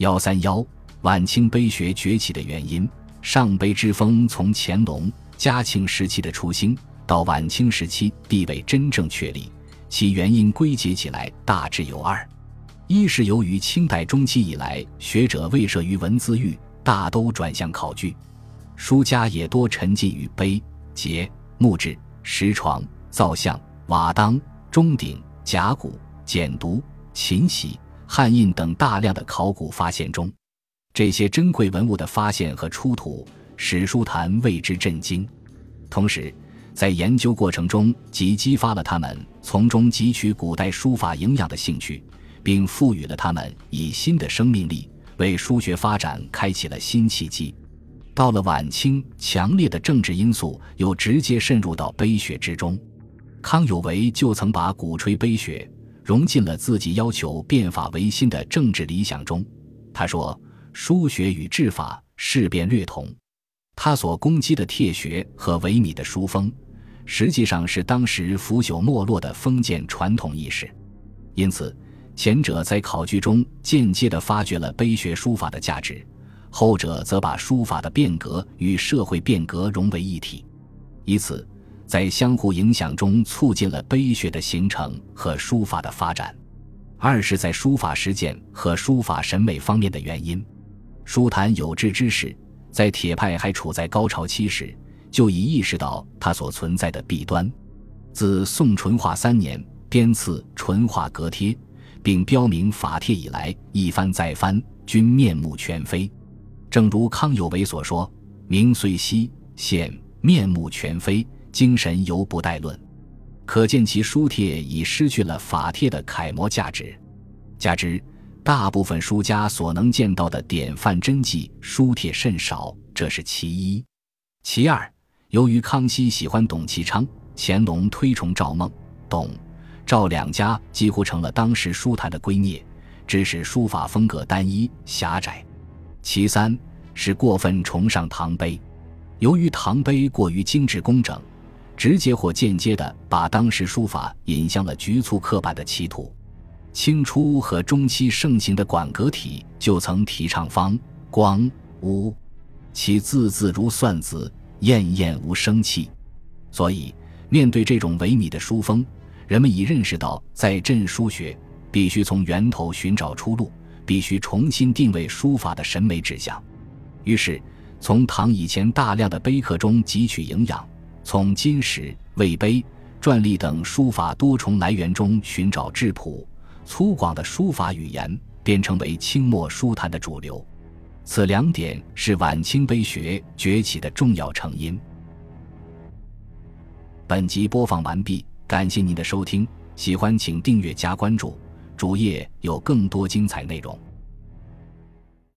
幺三幺，晚清碑学崛起的原因。上碑之风从乾隆、嘉庆时期的初兴到晚清时期地位真正确立，其原因归结起来大致有二：一是由于清代中期以来，学者未涉于文字狱，大都转向考据，书家也多沉浸于碑、碣、木质、石床、造像、瓦当、钟鼎、甲骨、简牍、秦玺、汉印等大量的考古发现中。这些珍贵文物的发现和出土，史书坛为之震惊。同时，在研究过程中，即激发了他们从中汲取古代书法营养的兴趣，并赋予了他们以新的生命力，为书学发展开启了新契机。到了晚清，强烈的政治因素又直接渗入到碑学之中。康有为就曾把鼓吹碑学融进了自己要求变法维新的政治理想中。他说。书学与治法事变略同，他所攻击的帖学和萎靡的书风，实际上是当时腐朽没落的封建传统意识。因此，前者在考据中间接地发掘了碑学书法的价值，后者则把书法的变革与社会变革融为一体，以此在相互影响中促进了碑学的形成和书法的发展。二是，在书法实践和书法审美方面的原因。书坛有志之士，在铁派还处在高潮期时，就已意识到它所存在的弊端。自宋淳化三年编次淳化阁帖，并标明法帖以来，一翻再翻，均面目全非。正如康有为所说：“名虽稀，现面目全非，精神犹不待论。”可见其书帖已失去了法帖的楷模价值。加之。大部分书家所能见到的典范真迹书帖甚少，这是其一。其二，由于康熙喜欢董其昌，乾隆推崇赵孟、董、赵两家，几乎成了当时书坛的圭臬，致使书法风格单一狭窄。其三是过分崇尚唐碑，由于唐碑过于精致工整，直接或间接地把当时书法引向了局促刻板的歧途。清初和中期盛行的馆阁体就曾提倡方、光、污，其字字如算子，艳艳无生气。所以，面对这种萎靡的书风，人们已认识到，在镇书学必须从源头寻找出路，必须重新定位书法的审美指向。于是，从唐以前大量的碑刻中汲取营养，从金石、魏碑、篆隶等书法多重来源中寻找质朴。粗犷的书法语言便成为清末书坛的主流，此两点是晚清碑学崛起的重要成因。本集播放完毕，感谢您的收听，喜欢请订阅加关注，主页有更多精彩内容。